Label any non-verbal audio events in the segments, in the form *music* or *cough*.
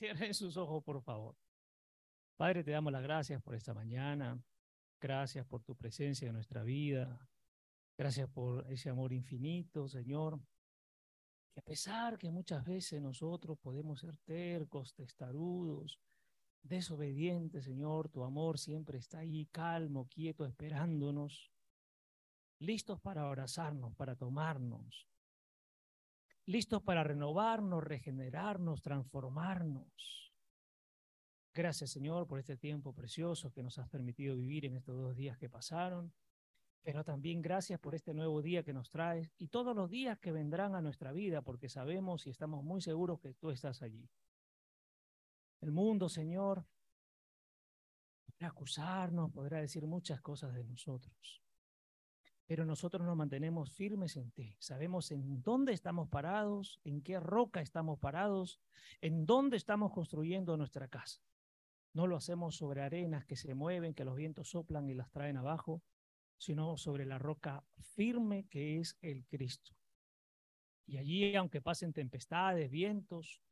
Cierren sus ojos, por favor. Padre, te damos las gracias por esta mañana. Gracias por tu presencia en nuestra vida. Gracias por ese amor infinito, Señor. Que a pesar que muchas veces nosotros podemos ser tercos, testarudos, desobedientes, Señor, tu amor siempre está ahí calmo, quieto, esperándonos, listos para abrazarnos, para tomarnos, listos para renovarnos, regenerarnos, transformarnos. Gracias, Señor, por este tiempo precioso que nos has permitido vivir en estos dos días que pasaron, pero también gracias por este nuevo día que nos traes y todos los días que vendrán a nuestra vida, porque sabemos y estamos muy seguros que tú estás allí. El mundo, Señor, podrá acusarnos, podrá decir muchas cosas de nosotros pero nosotros nos mantenemos firmes en ti. Sabemos en dónde estamos parados, en qué roca estamos parados, en dónde estamos construyendo nuestra casa. No lo hacemos sobre arenas que se mueven, que los vientos soplan y las traen abajo, sino sobre la roca firme que es el Cristo. Y allí, aunque pasen tempestades, vientos,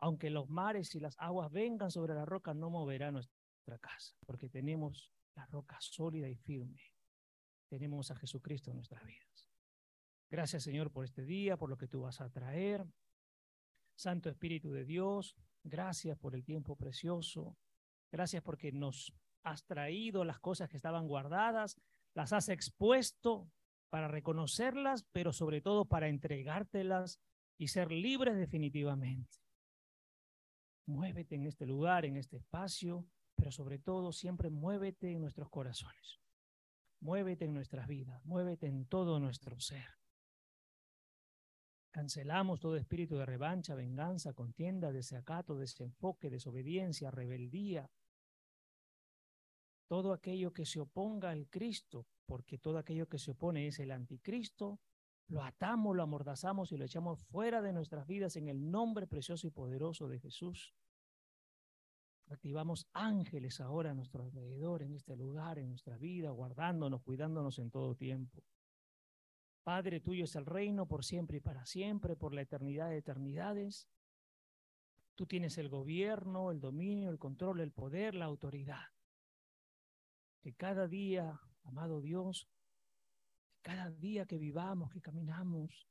aunque los mares y las aguas vengan sobre la roca, no moverá nuestra casa, porque tenemos la roca sólida y firme tenemos a Jesucristo en nuestras vidas. Gracias Señor por este día, por lo que tú vas a traer. Santo Espíritu de Dios, gracias por el tiempo precioso. Gracias porque nos has traído las cosas que estaban guardadas, las has expuesto para reconocerlas, pero sobre todo para entregártelas y ser libres definitivamente. Muévete en este lugar, en este espacio, pero sobre todo siempre muévete en nuestros corazones. Muévete en nuestras vidas, muévete en todo nuestro ser. Cancelamos todo espíritu de revancha, venganza, contienda, desacato, desenfoque, desobediencia, rebeldía. Todo aquello que se oponga al Cristo, porque todo aquello que se opone es el anticristo, lo atamos, lo amordazamos y lo echamos fuera de nuestras vidas en el nombre precioso y poderoso de Jesús. Activamos ángeles ahora a nuestro alrededor, en este lugar, en nuestra vida, guardándonos, cuidándonos en todo tiempo. Padre, tuyo es el reino por siempre y para siempre, por la eternidad de eternidades. Tú tienes el gobierno, el dominio, el control, el poder, la autoridad. Que cada día, amado Dios, cada día que vivamos, que caminamos,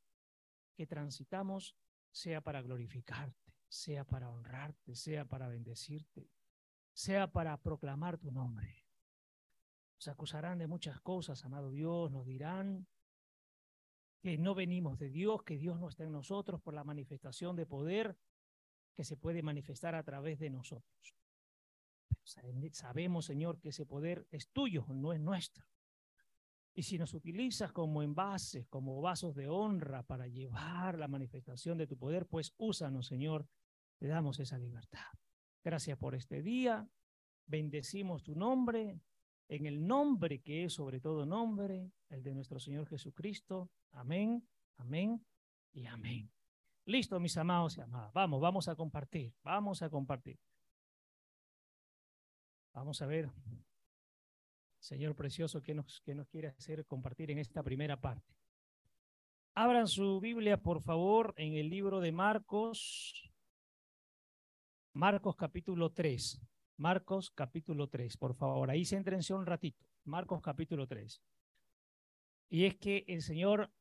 que transitamos, sea para glorificarte sea para honrarte, sea para bendecirte, sea para proclamar tu nombre. Nos acusarán de muchas cosas, amado Dios, nos dirán que no venimos de Dios, que Dios no está en nosotros por la manifestación de poder que se puede manifestar a través de nosotros. sabemos, Señor, que ese poder es tuyo, no es nuestro. Y si nos utilizas como envases, como vasos de honra para llevar la manifestación de tu poder, pues úsanos, Señor. Te damos esa libertad. Gracias por este día. Bendecimos tu nombre en el nombre que es sobre todo nombre, el de nuestro Señor Jesucristo. Amén, amén y amén. Listo, mis amados y amadas. Vamos, vamos a compartir, vamos a compartir. Vamos a ver Señor precioso, ¿qué nos, nos quiere hacer compartir en esta primera parte? Abran su Biblia, por favor, en el libro de Marcos, Marcos capítulo 3. Marcos capítulo 3, por favor. Ahí céntrense un ratito. Marcos capítulo 3. Y es que el Señor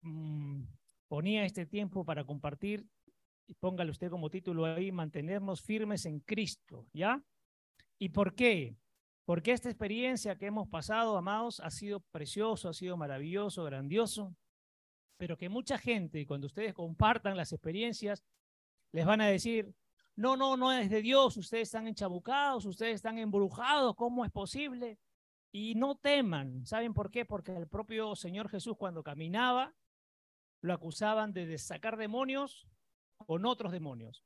mm, ponía este tiempo para compartir, y póngale usted como título ahí, mantenernos firmes en Cristo, ¿ya? ¿Y por qué? porque esta experiencia que hemos pasado, amados, ha sido precioso, ha sido maravilloso, grandioso, pero que mucha gente, cuando ustedes compartan las experiencias, les van a decir, no, no, no es de Dios, ustedes están enchabucados, ustedes están embrujados, ¿cómo es posible? Y no teman, ¿saben por qué? Porque el propio Señor Jesús cuando caminaba, lo acusaban de sacar demonios con otros demonios.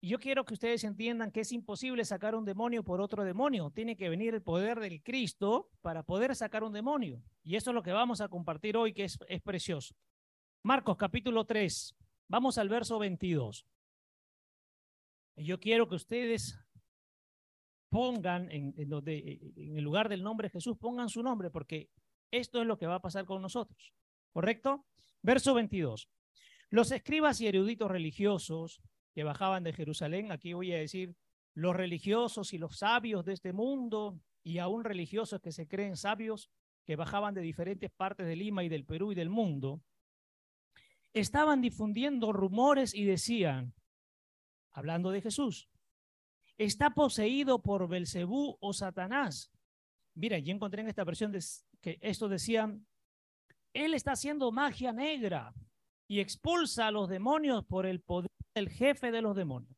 Y yo quiero que ustedes entiendan que es imposible sacar un demonio por otro demonio. Tiene que venir el poder del Cristo para poder sacar un demonio. Y eso es lo que vamos a compartir hoy, que es, es precioso. Marcos capítulo 3. Vamos al verso 22. Yo quiero que ustedes pongan en, en, donde, en el lugar del nombre de Jesús, pongan su nombre, porque esto es lo que va a pasar con nosotros. ¿Correcto? Verso 22. Los escribas y eruditos religiosos que bajaban de Jerusalén. Aquí voy a decir los religiosos y los sabios de este mundo y aún religiosos que se creen sabios que bajaban de diferentes partes de Lima y del Perú y del mundo, estaban difundiendo rumores y decían, hablando de Jesús, está poseído por Belcebú o Satanás. Mira, yo encontré en esta versión que esto decían, él está haciendo magia negra y expulsa a los demonios por el poder del jefe de los demonios.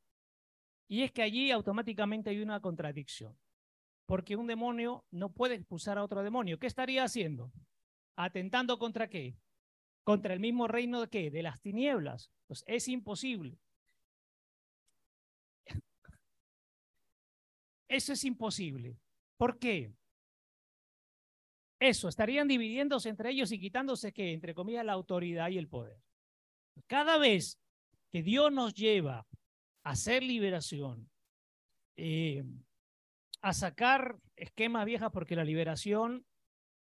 Y es que allí automáticamente hay una contradicción, porque un demonio no puede expulsar a otro demonio. ¿Qué estaría haciendo? ¿Atentando contra qué? Contra el mismo reino de qué? De las tinieblas. Pues es imposible. Eso es imposible. ¿Por qué? Eso, estarían dividiéndose entre ellos y quitándose que, entre comillas, la autoridad y el poder. Cada vez que Dios nos lleva a hacer liberación, eh, a sacar esquemas viejas, porque la liberación,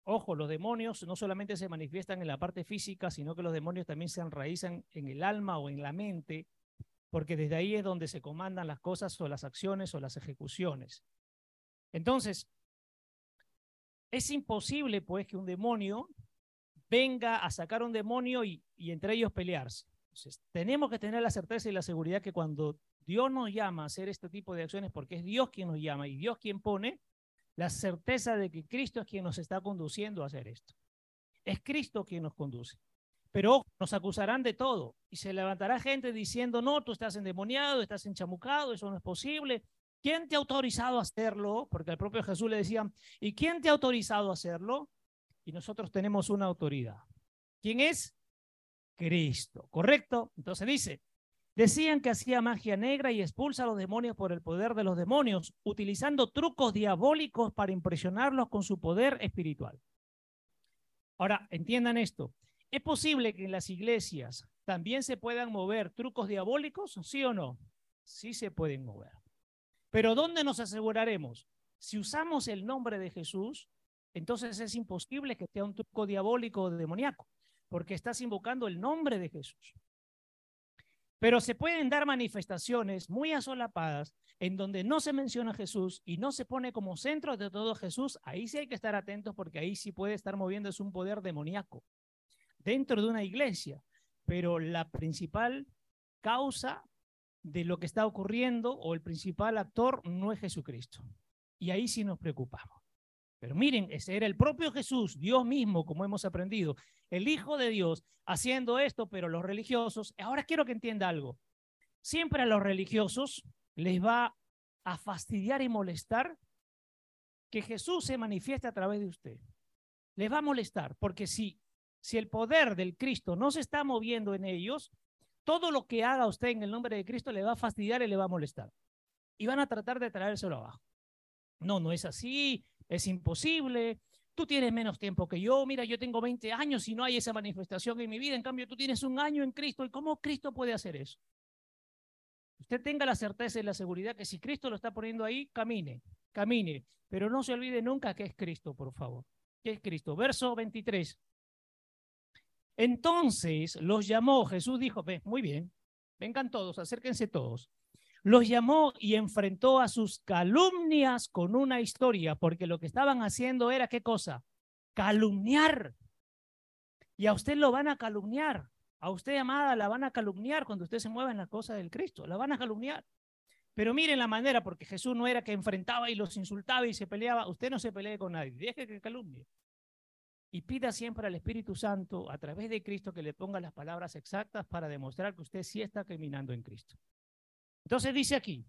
ojo, los demonios no solamente se manifiestan en la parte física, sino que los demonios también se enraizan en el alma o en la mente, porque desde ahí es donde se comandan las cosas o las acciones o las ejecuciones. Entonces, es imposible, pues, que un demonio venga a sacar un demonio y, entre ellos pelearse. Tenemos que tener la certeza y la seguridad que cuando Dios nos llama a hacer este tipo de acciones, porque es Dios quien nos llama y Dios quien pone, la certeza de que Cristo es quien nos está conduciendo a hacer esto. Es Cristo quien nos conduce. Pero nos acusarán de todo y se levantará gente diciendo, no, tú estás endemoniado, estás enchamucado, eso no es posible, ¿Quién te ha autorizado a hacerlo? Porque al propio Jesús le decían, ¿y quién te ha autorizado a hacerlo? Y nosotros tenemos una autoridad. ¿Quién es? Cristo, ¿correcto? Entonces dice, decían que hacía magia negra y expulsa a los demonios por el poder de los demonios, utilizando trucos diabólicos para impresionarlos con su poder espiritual. Ahora, entiendan esto. ¿Es posible que en las iglesias también se puedan mover trucos diabólicos? ¿Sí o no? Sí se pueden mover. Pero ¿dónde nos aseguraremos? Si usamos el nombre de Jesús, entonces es imposible que sea un truco diabólico o demoníaco, porque estás invocando el nombre de Jesús. Pero se pueden dar manifestaciones muy asolapadas en donde no se menciona Jesús y no se pone como centro de todo Jesús. Ahí sí hay que estar atentos porque ahí sí puede estar moviéndose un poder demoníaco dentro de una iglesia. Pero la principal causa de lo que está ocurriendo o el principal actor no es Jesucristo. Y ahí sí nos preocupamos. Pero miren, ese era el propio Jesús, Dios mismo, como hemos aprendido, el Hijo de Dios, haciendo esto, pero los religiosos, ahora quiero que entienda algo. Siempre a los religiosos les va a fastidiar y molestar que Jesús se manifieste a través de usted. Les va a molestar, porque si, si el poder del Cristo no se está moviendo en ellos, todo lo que haga usted en el nombre de Cristo le va a fastidiar y le va a molestar. Y van a tratar de traérselo abajo. No, no es así, es imposible. Tú tienes menos tiempo que yo. Mira, yo tengo 20 años y no hay esa manifestación en mi vida. En cambio, tú tienes un año en Cristo. ¿Y cómo Cristo puede hacer eso? Usted tenga la certeza y la seguridad que si Cristo lo está poniendo ahí, camine, camine. Pero no se olvide nunca que es Cristo, por favor. ¿Qué es Cristo? Verso 23. Entonces los llamó, Jesús dijo, muy bien, vengan todos, acérquense todos. Los llamó y enfrentó a sus calumnias con una historia, porque lo que estaban haciendo era qué cosa? Calumniar. Y a usted lo van a calumniar. A usted, amada, la van a calumniar cuando usted se mueva en la cosa del Cristo. La van a calumniar. Pero miren la manera, porque Jesús no era que enfrentaba y los insultaba y se peleaba. Usted no se pelee con nadie. Deje que calumnie y pida siempre al Espíritu Santo a través de Cristo que le ponga las palabras exactas para demostrar que usted sí está caminando en Cristo. Entonces dice aquí,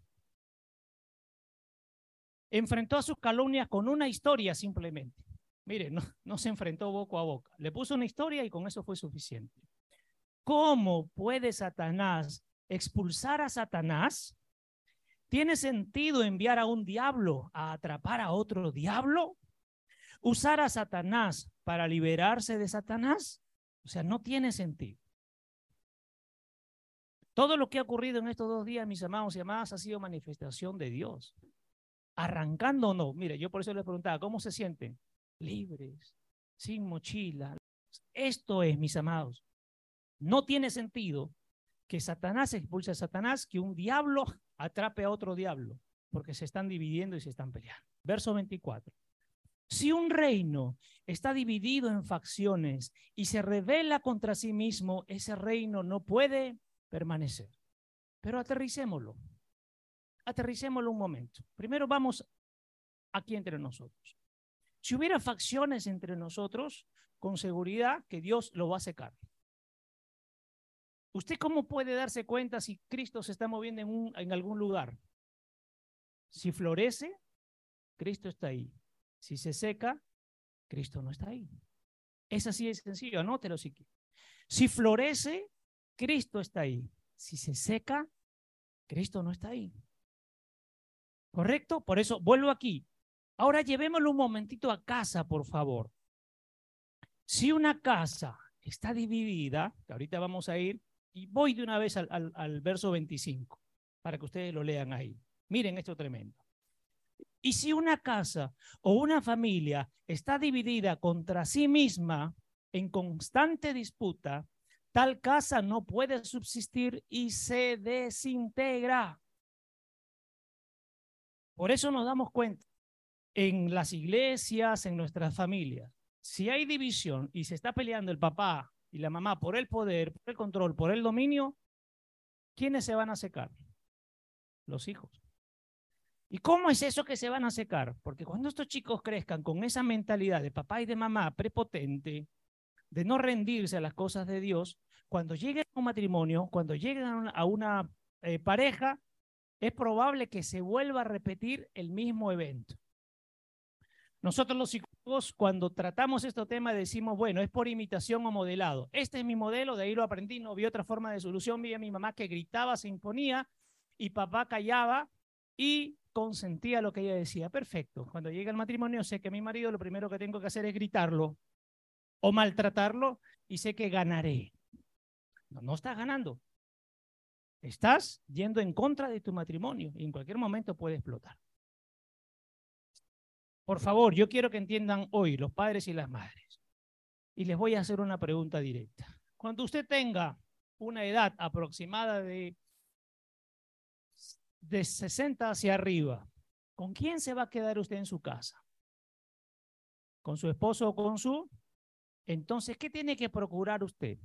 enfrentó a sus calumnias con una historia simplemente. Mire, no, no se enfrentó boca a boca, le puso una historia y con eso fue suficiente. ¿Cómo puede Satanás expulsar a Satanás? ¿Tiene sentido enviar a un diablo a atrapar a otro diablo? Usar a Satanás para liberarse de Satanás, o sea, no tiene sentido. Todo lo que ha ocurrido en estos dos días, mis amados y amadas, ha sido manifestación de Dios. No. Mire, yo por eso les preguntaba, ¿cómo se sienten? Libres, sin mochila. Esto es, mis amados. No tiene sentido que Satanás expulse a Satanás, que un diablo atrape a otro diablo, porque se están dividiendo y se están peleando. Verso 24. Si un reino está dividido en facciones y se revela contra sí mismo, ese reino no puede permanecer. Pero aterricémoslo. Aterricémoslo un momento. Primero vamos aquí entre nosotros. Si hubiera facciones entre nosotros, con seguridad que Dios lo va a secar. ¿Usted cómo puede darse cuenta si Cristo se está moviendo en, en algún lugar? Si florece, Cristo está ahí. Si se seca, Cristo no está ahí. Es así de sencillo, anótelo si quiere. Si florece, Cristo está ahí. Si se seca, Cristo no está ahí. ¿Correcto? Por eso vuelvo aquí. Ahora llevémoslo un momentito a casa, por favor. Si una casa está dividida, que ahorita vamos a ir, y voy de una vez al, verso 25, para que ustedes lo lean ahí. Miren esto tremendo. Y si una casa o una familia está dividida contra sí misma en constante disputa, tal casa no puede subsistir y se desintegra. Por eso nos damos cuenta en las iglesias, en nuestras familias, si hay división y se está peleando el papá y la mamá por el poder, por el control, por el dominio, ¿quiénes se van a secar? Los hijos. ¿Y cómo es eso que se van a secar? Porque cuando estos chicos crezcan con esa mentalidad de papá y de mamá prepotente, de no rendirse a las cosas de Dios, cuando lleguen a un matrimonio, cuando lleguen a una, eh, pareja, es probable que se vuelva a repetir el mismo evento. Nosotros los psicólogos, cuando tratamos este tema, decimos, bueno, es por imitación o modelado. Este es mi modelo, de ahí lo aprendí, no vi otra forma de solución. Vi a mi mamá que gritaba, se imponía, y papá callaba y consentía lo que ella decía. Perfecto. Cuando llega el matrimonio, sé que mi marido lo primero que tengo que hacer es gritarlo o maltratarlo y sé que ganaré. No, no estás ganando. Estás yendo en contra de tu matrimonio y en cualquier momento puede explotar. Por favor, yo quiero que entiendan hoy los padres y las madres. Y les voy a hacer una pregunta directa. Cuando usted tenga una edad aproximada de, de 60 hacia arriba, ¿con quién se va a quedar usted en su casa? ¿Con su esposo o con su? Entonces, ¿qué tiene que procurar usted?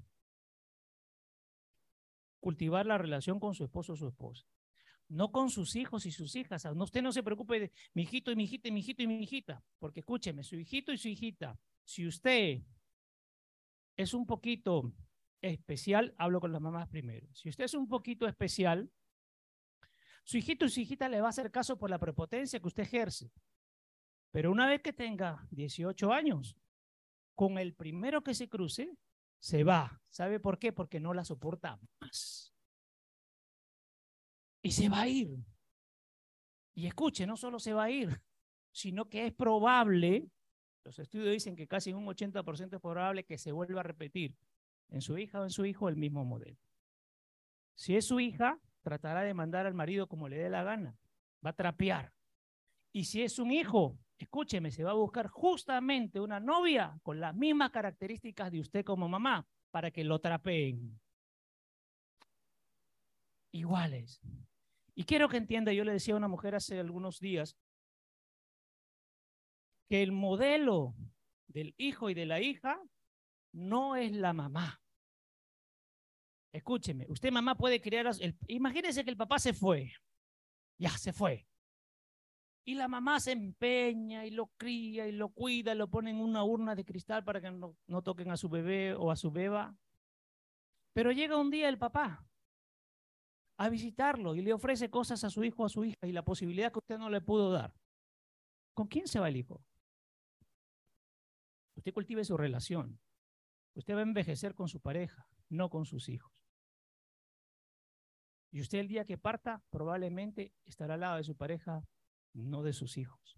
Cultivar la relación con su esposo o su esposa no con sus hijos y sus hijas. Usted no se preocupe de mi hijito y mi hijita mi hijito y mi hijita, porque escúcheme, su hijito y su hijita, si usted es un poquito especial, hablo con las mamás primero. Si usted es un poquito especial, su hijito y su hijita le va a hacer caso por la prepotencia que usted ejerce. Pero una vez que tenga 18 años, con el primero que se cruce, se va. ¿Sabe por qué? Porque no la soporta más y se va a ir. Y escuche, no solo se va a ir, sino que es probable, los estudios dicen que casi un 80% es probable que se vuelva a repetir en su hija o en su hijo el mismo modelo. Si es su hija, tratará de mandar al marido como le dé la gana, va a trapear. Y si es un hijo, escúcheme, se va a buscar justamente una novia con las mismas características de usted como mamá para que lo trapeen. Iguales. Y quiero que entienda, yo le decía a una mujer hace algunos días, que el modelo del hijo y de la hija no es la mamá. Escúcheme, usted mamá puede criar, el, imagínese que el papá se fue, ya se fue. Y la mamá se empeña y lo cría y lo cuida, lo pone en una urna de cristal para que no, no toquen a su bebé o a su beba. Pero llega un día el papá a visitarlo y le ofrece cosas a su hijo o a su hija y la posibilidad que usted no le pudo dar. ¿Con quién se va el hijo? Usted cultive su relación. Usted va a envejecer con su pareja, no con sus hijos. Y usted el día que parta probablemente estará al lado de su pareja, no de sus hijos.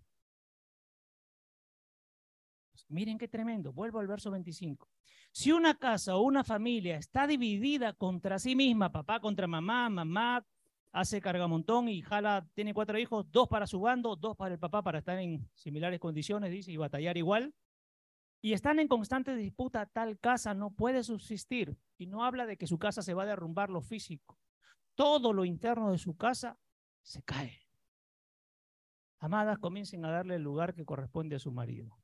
miren qué tremendo. Vuelvo al verso 25. Si una casa o una familia está dividida contra sí misma, papá contra mamá, mamá hace cargamontón y jala, tiene cuatro hijos, dos para su bando, dos para el papá para estar en similares condiciones, dice, y batallar igual, y están en constante disputa, tal casa no puede subsistir. Y no habla de que su casa se va a derrumbar lo físico. Todo lo interno de su casa se cae. Amadas, comiencen a darle el lugar que corresponde a su marido.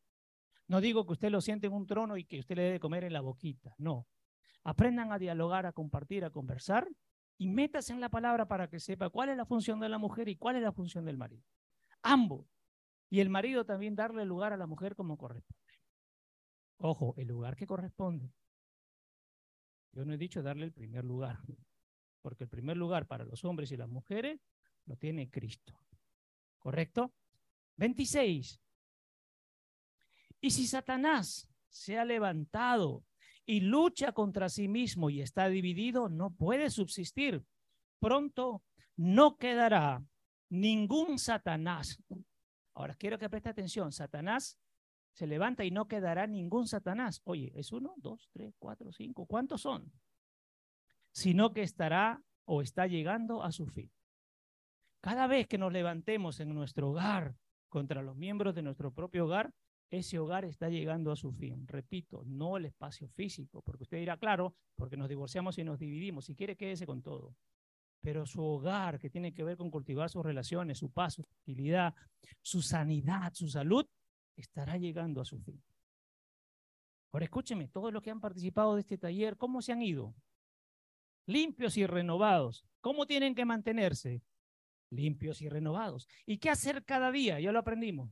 No digo que usted lo siente en un trono y que usted le debe comer en la boquita, no. Aprendan a dialogar, a compartir, a conversar y métase en la palabra para que sepa cuál es la función de la mujer y cuál es la función del marido. Ambos. Y el marido también darle lugar a la mujer como corresponde. Ojo, el lugar que corresponde. Yo no he dicho darle el primer lugar, porque el primer lugar para los hombres y las mujeres lo tiene Cristo. ¿Correcto? 26. Y si Satanás se ha levantado y lucha contra sí mismo y está dividido, no puede subsistir. Pronto no quedará ningún Satanás. Ahora quiero que preste atención. Satanás se levanta y no quedará ningún Satanás. Oye, ¿es uno, dos, tres, cuatro, cinco? ¿Cuántos son? Sino que estará o está llegando a su fin. Cada vez que nos levantemos en nuestro hogar contra los miembros de nuestro propio hogar, ese hogar está llegando a su fin. Repito, no el espacio físico, porque usted dirá, claro, porque nos divorciamos y nos dividimos. Si quiere, quédese con todo. Pero su hogar, que tiene que ver con cultivar sus relaciones, su paz, su tranquilidad, su sanidad, su salud, estará llegando a su fin. Ahora escúcheme, todos los que han participado de este taller, ¿cómo se han ido? Limpios y renovados. ¿Cómo tienen que mantenerse? Limpios y renovados. ¿Y qué hacer cada día? Ya lo aprendimos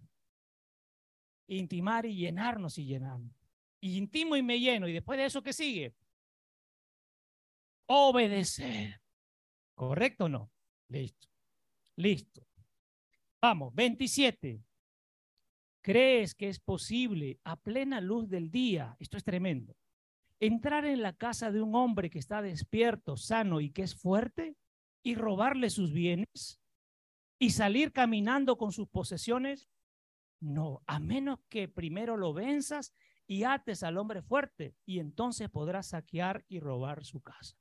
intimar y llenarnos y llenarnos. Y intimo y me lleno. Y después de eso, ¿qué sigue? Obedecer. ¿Correcto o no? Listo. Listo. Vamos, 27. ¿Crees que es posible a plena luz del día? Esto es tremendo. Entrar en la casa de un hombre que está despierto, sano y que es fuerte y robarle sus bienes y salir caminando con sus posesiones no, a menos que primero lo venzas y ates al hombre fuerte y entonces podrás saquear y robar su casa.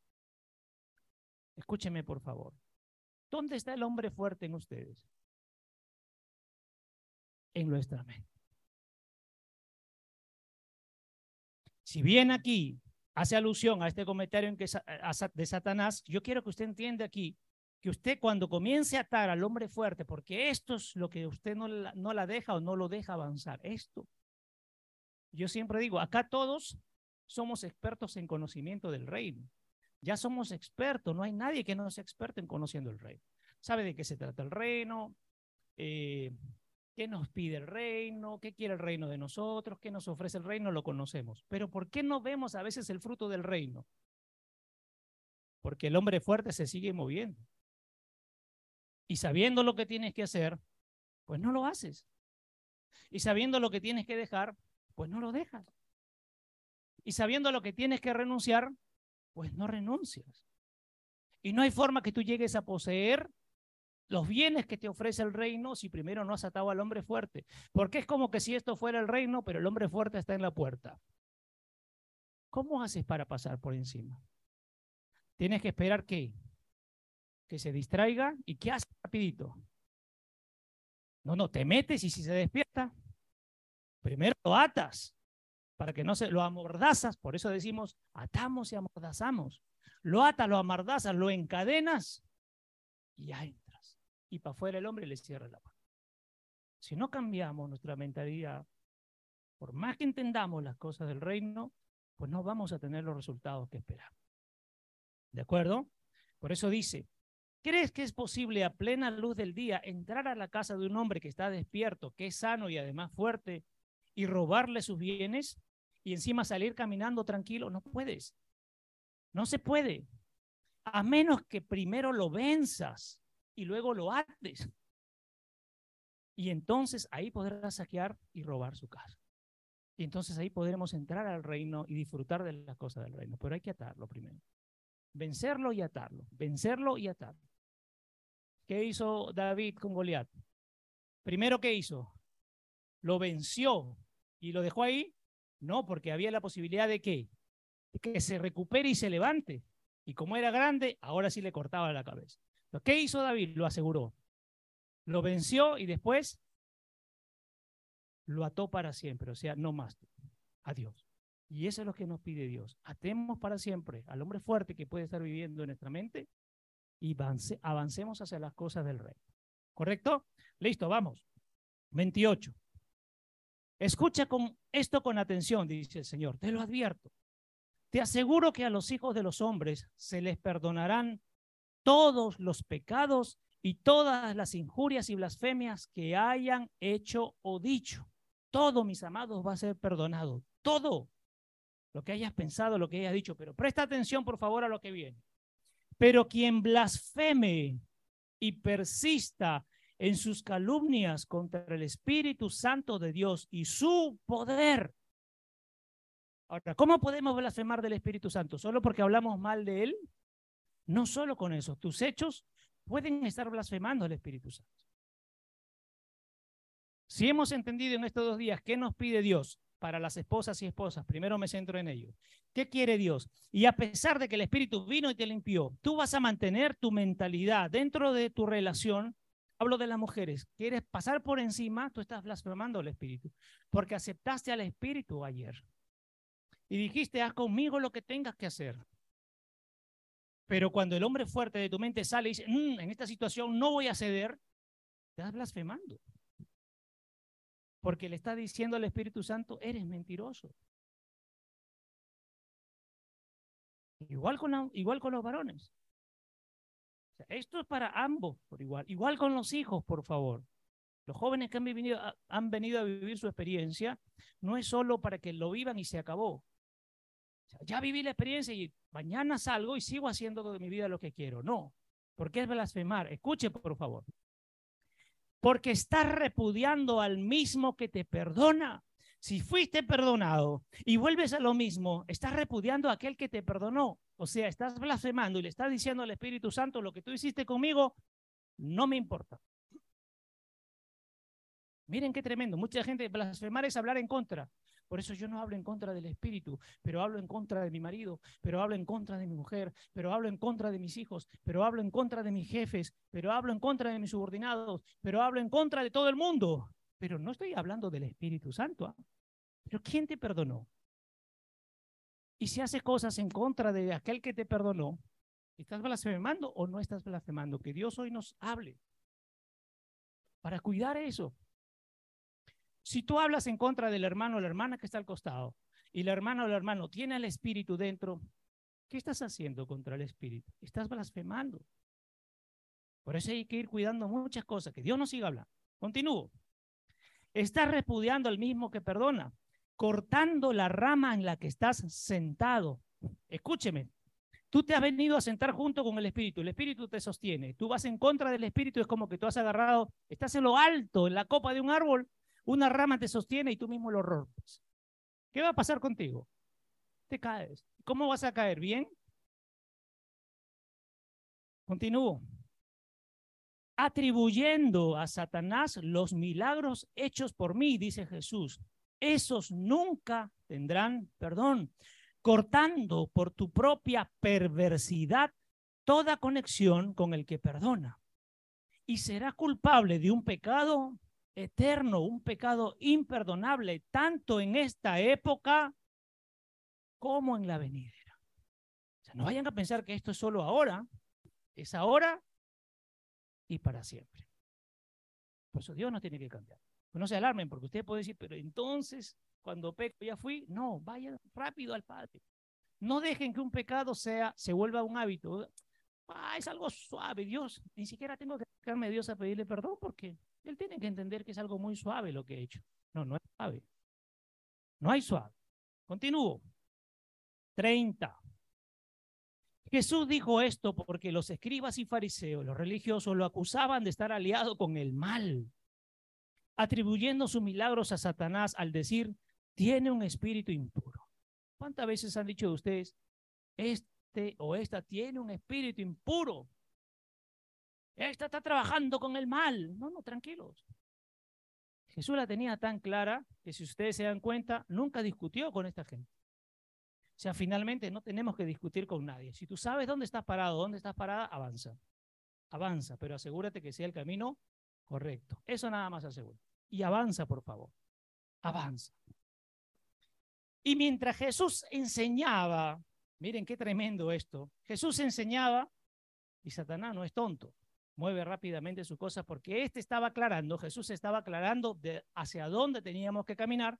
Escúcheme, por favor. ¿Dónde está el hombre fuerte en ustedes? En nuestra mente. Si bien aquí hace alusión a este comentario en que, de Satanás, yo quiero que usted entienda aquí que usted cuando comience a atar al hombre fuerte, porque esto es lo que usted no la, no la deja o no lo deja avanzar, esto. Yo siempre digo, acá todos somos expertos en conocimiento del reino. Ya somos expertos, no hay nadie que no sea experto en conociendo el reino. Sabe de qué se trata el reino, eh, qué nos pide el reino, qué quiere el reino de nosotros, qué nos ofrece el reino, lo conocemos. Pero ¿por qué no vemos a veces el fruto del reino? Porque el hombre fuerte se sigue moviendo y sabiendo lo que tienes que hacer, pues no lo haces. Y sabiendo lo que tienes que dejar, pues no lo dejas. Y sabiendo lo que tienes que renunciar, pues no renuncias. Y no hay forma que tú llegues a poseer los bienes que te ofrece el reino si primero no has atado al hombre fuerte. Porque es como que si esto fuera el reino, pero el hombre fuerte está en la puerta. ¿Cómo haces para pasar por encima? Tienes que esperar que que se distraiga y ¿qué hace rapidito? No, no, te metes y si se despierta, primero lo atas para que no se lo amordazas, por eso decimos atamos y amordazamos. Lo atas, lo amordazas, lo encadenas y entras. Y para afuera el hombre le cierra la puerta. Si no cambiamos nuestra mentalidad, por más que entendamos las cosas del reino, pues no vamos a tener los resultados que esperamos. ¿De acuerdo? Por eso dice, ¿Crees que es posible a plena luz del día entrar a la casa de un hombre que está despierto, que es sano y además fuerte, y robarle sus bienes y encima salir caminando tranquilo? No puedes. No se puede. A menos que primero lo venzas y luego lo ates. Y entonces ahí podrás saquear y robar su casa. Y entonces ahí podremos entrar al reino y disfrutar de las cosas del reino. Pero hay que atarlo primero. Vencerlo y atarlo. Vencerlo y atarlo. ¿Qué hizo David con Goliat? Primero, ¿qué hizo? Lo venció y lo dejó ahí. No, porque había la posibilidad de que, que se recupere y se levante. Y como era grande, ahora sí le cortaba la cabeza. ¿Qué hizo David? Lo aseguró. Lo venció y después lo ató para siempre. O sea, no más. a Dios. Y eso es lo que nos pide Dios. Atemos para siempre al hombre fuerte que puede estar viviendo en nuestra mente y avancemos hacia las cosas del rey. ¿Correcto? Listo, vamos. 28. Escucha con esto con atención, dice el Señor. Te lo advierto. Te aseguro que a los hijos de los hombres se les perdonarán todos los pecados y todas las injurias y blasfemias que hayan hecho o dicho. Todo, mis amados, va a ser perdonado. Todo lo que hayas pensado, lo que hayas dicho. Pero presta atención, por favor, a lo que viene. Pero quien blasfeme y persista en sus calumnias contra el Espíritu Santo de Dios y su poder. Ahora, ¿cómo podemos blasfemar del Espíritu Santo? ¿Solo porque hablamos mal de Él? No solo con eso, tus hechos pueden estar blasfemando al Espíritu Santo. Si hemos entendido en estos dos días qué nos pide Dios para las esposas y esposas, primero me centro en ello. ¿Qué quiere Dios? Y a pesar de que el Espíritu vino y te limpió, tú vas a mantener tu mentalidad dentro de tu relación. Hablo de las mujeres. ¿Quieres pasar por encima? Tú estás blasfemando al Espíritu, porque aceptaste al Espíritu ayer. Y dijiste, haz conmigo lo que tengas que hacer. Pero cuando el hombre fuerte de tu mente sale y dice, mm, en esta situación no voy a ceder, estás blasfemando. Porque le está diciendo al Espíritu Santo, eres mentiroso. Igual con, igual con los varones. esto es para ambos por igual. Igual con los hijos, por favor. Los jóvenes que han venido, han venido a vivir su experiencia no es solo para que lo vivan y se acabó ya viví la experiencia y mañana salgo y sigo haciendo de mi vida lo que quiero. No, porque es blasfemar. Escuche, por favor. Porque estás repudiando al mismo que te perdona. Si fuiste perdonado y vuelves a lo mismo, estás repudiando a aquel que te perdonó. O sea, estás blasfemando y le estás diciendo al Espíritu Santo lo que tú hiciste conmigo, no me importa. Miren qué tremendo. Mucha gente, blasfemar es hablar en contra. Por eso yo no hablo en contra del espíritu, pero hablo en contra de mi marido, pero hablo en contra de mi mujer, pero hablo en contra de mis hijos, pero hablo en contra de mis jefes, pero hablo en contra de mis subordinados, pero hablo en contra de todo el mundo. Pero no estoy hablando del Espíritu Santo. ¿ah? Pero ¿quién te perdonó? Y si haces cosas en contra de aquel que te perdonó, ¿estás blasfemando o no estás blasfemando? Que Dios hoy nos hable para cuidar eso. Si tú hablas en contra del hermano o la hermana que está al costado y la hermana o el hermano tiene el espíritu dentro, ¿qué estás haciendo contra el espíritu? Estás blasfemando. Por eso hay que ir cuidando muchas cosas, que Dios nos siga hablando. Continúo. Estás repudiando al mismo que perdona, cortando la rama en la que estás sentado. Escúcheme, tú te has venido a sentar junto con el Espíritu, el Espíritu te sostiene, tú vas en contra del Espíritu, es como que tú has agarrado, estás en lo alto, en la copa de un árbol, una rama te sostiene y tú mismo lo rompes. ¿Qué va a pasar contigo? Te caes. ¿Cómo vas a caer? ¿Bien? Continúo. Atribuyendo a Satanás los milagros hechos por mí, dice Jesús. Esos nunca tendrán perdón, cortando por tu propia perversidad toda conexión con el que perdona. Y será culpable de un pecado eterno, un pecado imperdonable, tanto en esta época como en la venidera. O sea, no vayan a pensar que esto es solo ahora, es ahora y para siempre. Por eso Dios no tiene que cambiar. Pues no se alarmen, porque usted puede decir, pero entonces, cuando peco ya fui, no, vayan rápido al Padre. No dejen que un pecado sea, se vuelva un hábito. Ah, es algo suave, Dios. Ni siquiera tengo que acercarme a Dios a pedirle perdón porque él tiene que entender que es algo muy suave lo que he hecho. No, no es suave. No hay suave. Continúo. 30. Jesús dijo esto porque los escribas y fariseos, los religiosos, lo acusaban de estar aliado con el mal, atribuyendo sus milagros a Satanás al decir, tiene un espíritu impuro. ¿Cuántas veces han dicho de ustedes, este o esta tiene un espíritu impuro? Esta está trabajando con el mal. No, no, tranquilos. Jesús la tenía tan clara que si ustedes se dan cuenta, nunca discutió con esta gente. O sea, finalmente no tenemos que discutir con nadie. Si tú sabes dónde estás parado, dónde estás parada, avanza. Avanza, pero asegúrate que sea el camino correcto. Eso nada más asegura. Y avanza, por favor. Avanza. Y mientras Jesús enseñaba, miren qué tremendo esto, Jesús enseñaba y Satanás no es tonto, mueve rápidamente sus cosas porque este estaba aclarando, Jesús estaba aclarando de hacia dónde teníamos que caminar.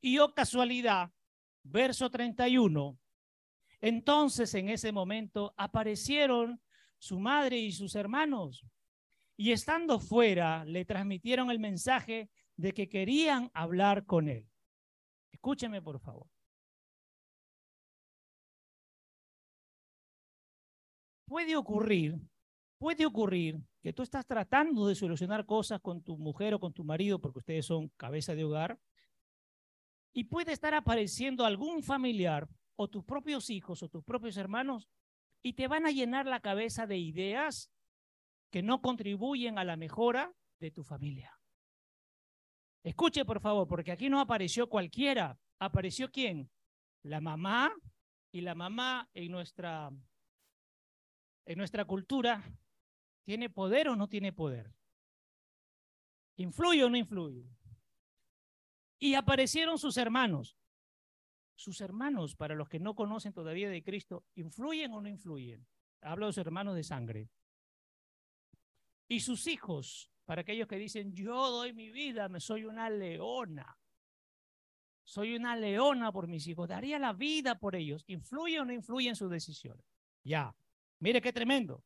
Y oh casualidad, verso 31, entonces en ese momento aparecieron su madre y sus hermanos y estando fuera le transmitieron el mensaje de que querían hablar con él. Escúcheme, por favor. Puede ocurrir, puede ocurrir que tú estás tratando de solucionar cosas con tu mujer o con tu marido porque ustedes son cabeza de hogar y puede estar apareciendo algún familiar o tus propios hijos o tus propios hermanos y te van a llenar la cabeza de ideas que no contribuyen a la mejora de tu familia. Escuche, por favor, porque aquí no apareció cualquiera. ¿Apareció quién? La mamá. Y la mamá en nuestra, en nuestra cultura, ¿tiene poder o no tiene poder? ¿Influye o no influye? Y aparecieron sus hermanos. Sus hermanos, para los que no conocen todavía de Cristo, ¿influyen o no influyen? Hablo de sus hermanos de sangre. Y sus hijos, para aquellos que dicen, yo doy mi vida, me soy una leona. Soy una leona por mis hijos, daría la vida por ellos. ¿Influye o no influye en sus decisiones? Ya, mire qué tremendo.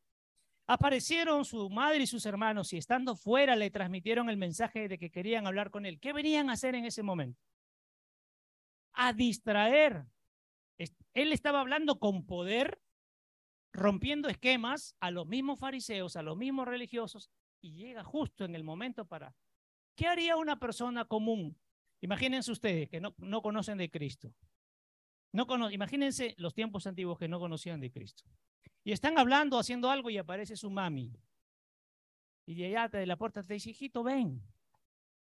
Aparecieron su madre y sus hermanos y estando fuera le transmitieron el mensaje de que querían hablar con él. ¿Qué venían a hacer en ese momento? A distraer. Él estaba hablando con poder, rompiendo esquemas a los mismos fariseos, a los mismos religiosos, y llega justo en el momento para... ¿Qué haría una persona común? Imagínense ustedes que no, no conocen de Cristo. No imagínense los tiempos antiguos que no conocían de Cristo. Y están hablando, haciendo algo y aparece su mami. Y de allá de la puerta te dice, hijito, ven.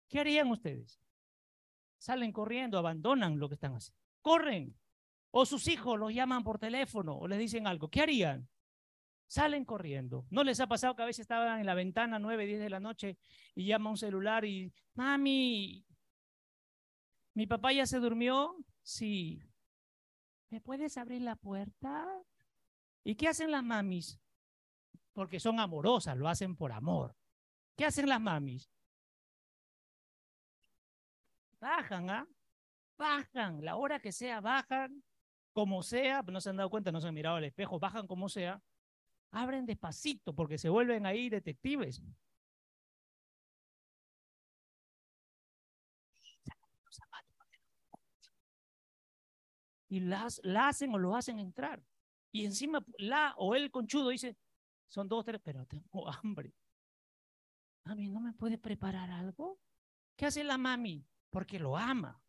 ¿Qué harían ustedes? Salen corriendo, abandonan lo que están haciendo. Corren. O sus hijos los llaman por teléfono o les dicen algo. ¿Qué harían? Salen corriendo. ¿No les ha pasado que a veces estaban en la ventana 9, 10 de la noche y llama un celular y, mami, ¿mi papá ya se durmió? Sí. ¿Me puedes abrir la puerta? ¿Y qué hacen las mamis? Porque son amorosas, lo hacen por amor. ¿Qué hacen las mamis? Bajan, ¿ah? Bajan, la hora que sea, bajan, como sea, no se han dado cuenta, no se han mirado al espejo, bajan como sea, abren despacito porque se vuelven ahí detectives. Y las, la hacen o lo hacen entrar. Y encima la o el conchudo dice, son dos, tres, pero tengo *laughs* hambre. Mami, ¿no me puede preparar algo? ¿Qué hace la mami? Porque lo ama.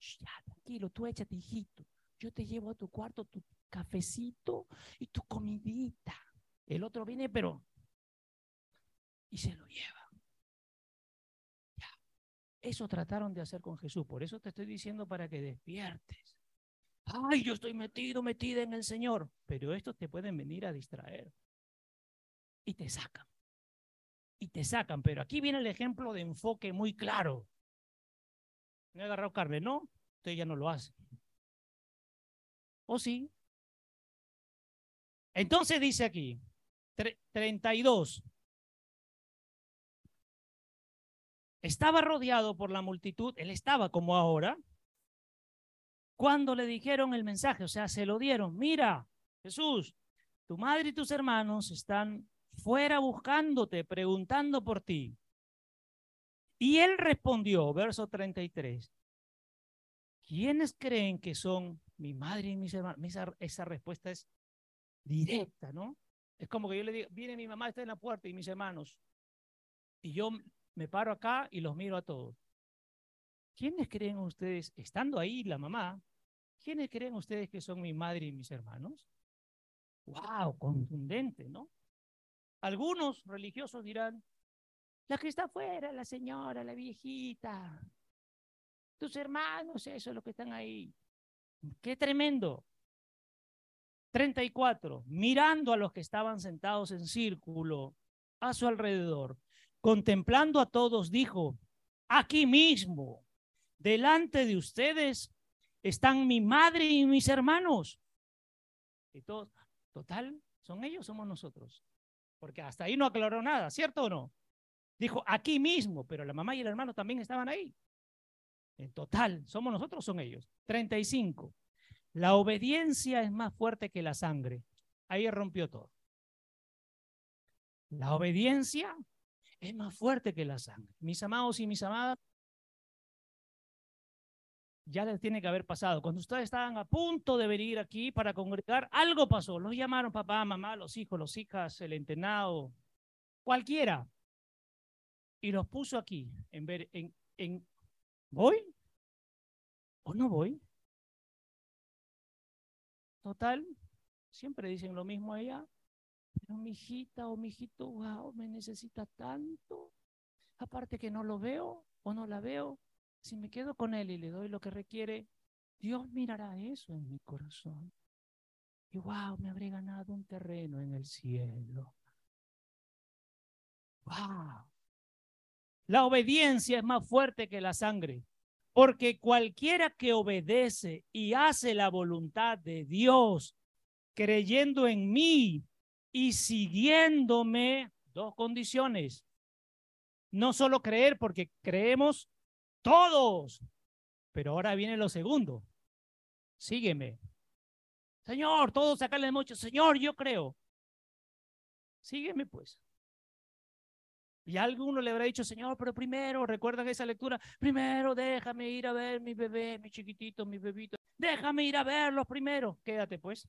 ya, tranquilo, tú échate, hijito. Yo te llevo a tu cuarto tu cafecito y tu comidita. El otro viene, pero... Y se lo lleva. Ya. Eso trataron de hacer con Jesús. Por eso te estoy diciendo para que despiertes. Ay, yo estoy metido, metida en el Señor. Pero estos te pueden venir a distraer. Y te sacan. Y te sacan. Pero aquí viene el ejemplo de enfoque muy claro. Me he agarrado carne, ¿no? Usted ya no lo hace. ¿O sí? Entonces dice aquí, 32. Estaba rodeado por la multitud, él estaba como ahora, cuando le dijeron el mensaje, o sea, se lo dieron, mira, Jesús, tu madre y tus hermanos están fuera buscándote, preguntando por ti. Y él respondió, verso 33, ¿quiénes creen que son mi madre y mis hermanos? esa respuesta es directa, ¿no? Es como que yo le digo, viene mi mamá, está en la puerta y mis hermanos. Y yo me paro acá y los miro a todos. ¿Quiénes creen ustedes, estando ahí la mamá, quiénes creen ustedes que son mi madre y mis hermanos? ¡Wow! Contundente, ¿no? Algunos religiosos dirán, la que está afuera, la señora, la viejita, tus hermanos, eso es lo que están ahí. ¡Qué tremendo! 34. Mirando a los que estaban sentados en círculo a su alrededor, contemplando a todos, dijo, aquí mismo, delante de ustedes, están mi madre y mis hermanos. Y todos, total, son ellos, somos nosotros. Porque hasta ahí no aclaró nada, ¿cierto o no? Dijo, aquí mismo, pero la mamá y el hermano también estaban ahí. En total, somos nosotros, son ellos. 35. La obediencia es más fuerte que la sangre. Ahí rompió todo. La obediencia es más fuerte que la sangre. Mis amados y mis amadas, ya les tiene que haber pasado. Cuando ustedes estaban a punto de venir aquí para congregar, algo pasó. Los llamaron papá, mamá, los hijos, los hijas, el entrenado, cualquiera. Y los puso aquí en ver, en, en ¿voy o no voy? Total, siempre dicen lo mismo allá. Pero mi hijita o mi hijito, wow, me necesita tanto. Aparte que no lo veo o no la veo, si me quedo con él y le doy lo que requiere, Dios mirará eso en mi corazón. Y wow, me habré ganado un terreno en el cielo. Wow. La obediencia es más fuerte que la sangre, porque cualquiera que obedece y hace la voluntad de Dios, creyendo en mí y siguiéndome, dos condiciones. No solo creer, porque creemos todos. Pero ahora viene lo segundo. Sígueme. Señor, todos sacarle mucho. Señor, yo creo. Sígueme pues. Y alguno le habrá dicho, Señor, pero primero, recuerdan esa lectura, primero déjame ir a ver mi bebé, mi chiquitito, mi bebito. Déjame ir a verlos primero. Quédate pues.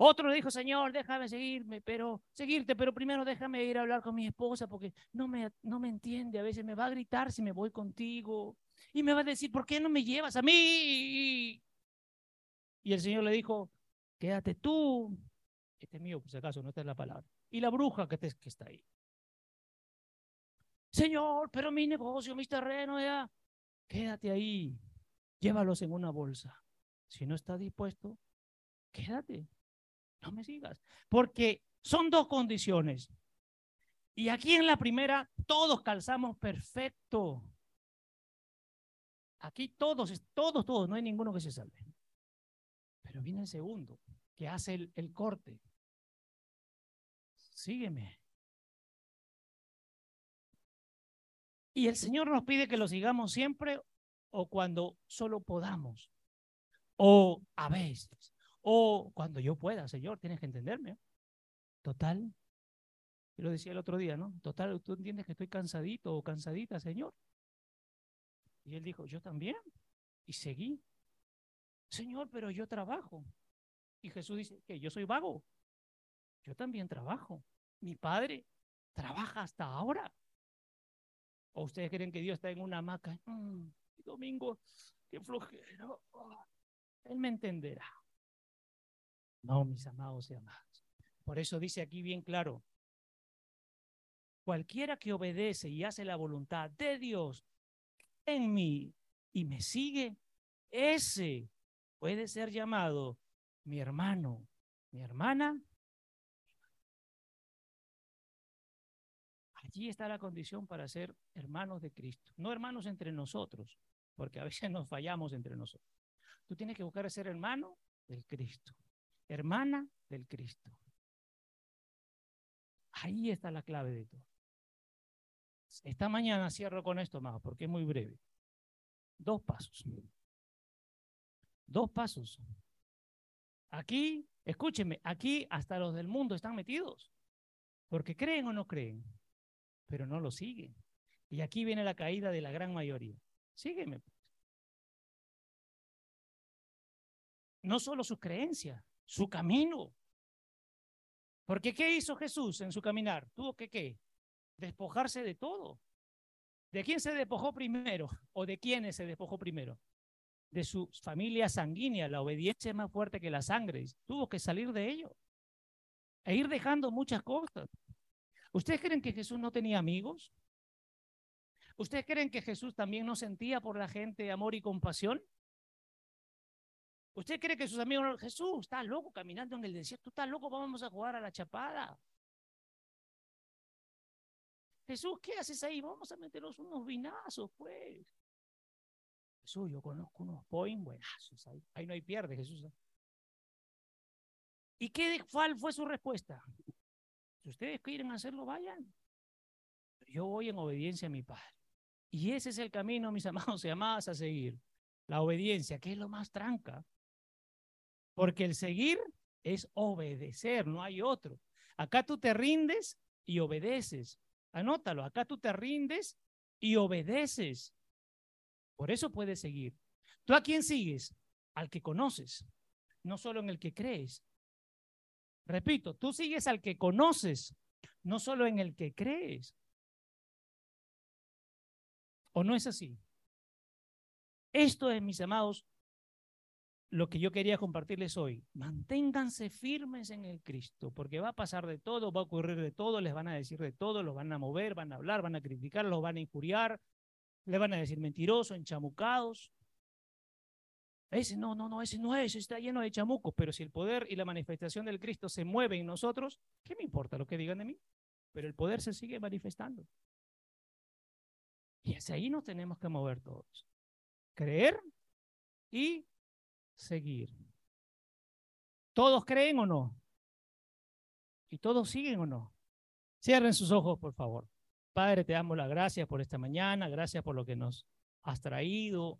Otro le dijo, Señor, déjame seguirme, pero seguirte, pero primero déjame ir a hablar con mi esposa porque no me, no me entiende. A veces me va a gritar si me voy contigo y me va a decir, ¿por qué no me llevas a mí? Y el Señor le dijo, quédate tú. Este es mío, por si acaso, no está es la palabra. Y la bruja que, que está ahí. Señor, pero mi negocio, mis terrenos, ya. Quédate ahí. Llévalos en una bolsa. Si no está dispuesto, quédate no me sigas. Porque son dos condiciones. Y aquí en la primera, todos calzamos perfecto. Aquí todos, todos, todos, no hay ninguno que se salve. Pero viene el segundo, que hace el, corte. Sígueme. Y el Señor nos pide que lo sigamos siempre o cuando solo podamos. O a veces. O cuando yo pueda, Señor, tienes que entenderme. Total. Yo lo decía el otro día, ¿no? Total, tú entiendes que estoy cansadito o cansadita, Señor. Y él dijo, yo también. Y seguí. Señor, pero yo trabajo. Y Jesús dice, que yo soy vago. Yo también trabajo. Mi padre trabaja hasta ahora. ¿O ustedes creen que Dios está en una hamaca? Mm, domingo, qué flojera. él me entenderá. No, mis amados y amadas. Por eso dice aquí bien claro, cualquiera que obedece y hace la voluntad de Dios en mí y me sigue, ese puede ser llamado mi hermano, mi hermana. Allí está la condición para ser hermanos de Cristo, no hermanos entre nosotros, porque a veces *laughs* nos fallamos entre nosotros. Tú tienes que buscar ser hermano del Cristo hermana del Cristo. Ahí está la clave de todo. Esta mañana cierro con esto más, porque es muy breve. Dos pasos. Dos pasos. Aquí, escúchenme, aquí hasta los del mundo están metidos, porque creen o no creen, pero no lo siguen. Y aquí viene la caída de la gran mayoría. Sígueme. Pues. No solo sus creencias, su camino. Porque ¿qué hizo Jesús en su caminar? Tuvo que qué? Despojarse de todo. ¿De quién se despojó primero? ¿O de quiénes se despojó primero? De su familia sanguínea. La obediencia es más fuerte que la sangre. Tuvo que salir de ello. E ir dejando muchas cosas. ¿Ustedes creen que Jesús no tenía amigos? ¿Ustedes creen que Jesús también no sentía por la gente amor y compasión? ¿Usted cree que sus amigos, Jesús, está loco caminando en el desierto, está loco, vamos a jugar a la chapada? Jesús, ¿qué haces ahí? Vamos a meternos unos vinazos, pues. Jesús, yo conozco unos point buenazos. Ahí, ahí no hay pierde, Jesús. ¿Y qué cuál fue su respuesta? Si ustedes quieren hacerlo, vayan. Yo voy en obediencia a mi Padre. Y ese es el camino, mis amados y amadas, a seguir. La obediencia, que es lo más tranca. Porque el seguir es obedecer, no hay otro. Acá tú te rindes y obedeces. Anótalo, acá tú te rindes y obedeces. Por eso puedes seguir. ¿Tú a quién sigues? Al que conoces, no solo en el que crees. Repito, tú sigues al que conoces, no solo en el que crees. ¿O no es así? Esto es, mis amados, lo que yo quería compartirles hoy. Manténganse firmes en el Cristo, porque va a pasar de todo, va a ocurrir de todo, les van a decir de todo, los van a mover, van a hablar, van a criticar, los van a injuriar, le van a decir mentirosos, enchamucados. Ese no, no, no, ese no es, está lleno de chamucos, pero si el poder y la manifestación del Cristo se mueven en nosotros, ¿qué me importa lo que digan de mí? Pero el poder se sigue manifestando. Y hacia ahí nos tenemos que mover todos. Creer y seguir. ¿Todos creen o no? ¿Y todos siguen o no? Cierren sus ojos, por favor. Padre, te damos las gracias por esta mañana, gracias por lo que nos has traído.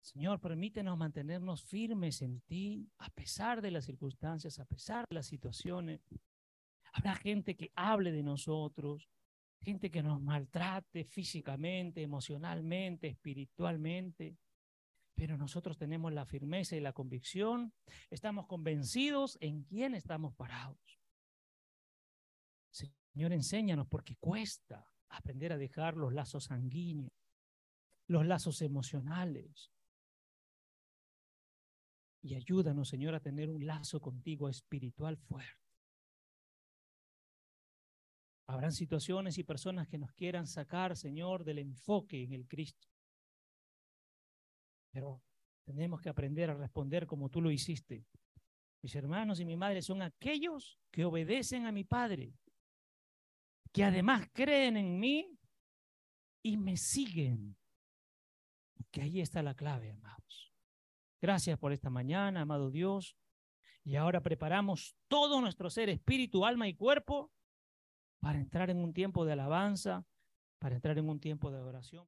Señor, permítenos mantenernos firmes en ti, a pesar de las circunstancias, a pesar de las situaciones. Habrá gente que hable de nosotros, gente que nos maltrate físicamente, emocionalmente, espiritualmente pero nosotros tenemos la firmeza y la convicción, estamos convencidos en quién estamos parados. Señor, enséñanos porque cuesta aprender a dejar los lazos sanguíneos, los lazos emocionales. Y ayúdanos, Señor, a tener un lazo contigo espiritual fuerte. Habrán situaciones y personas que nos quieran sacar, Señor, del enfoque en el Cristo. Pero tenemos que aprender a responder como tú lo hiciste. Mis hermanos y mi madre son aquellos que obedecen a mi Padre, que además creen en mí y me siguen. Que ahí está la clave, amados. Gracias por esta mañana, amado Dios. Y ahora preparamos todo nuestro ser, espíritu, alma y cuerpo para entrar en un tiempo de alabanza, para entrar en un tiempo de adoración.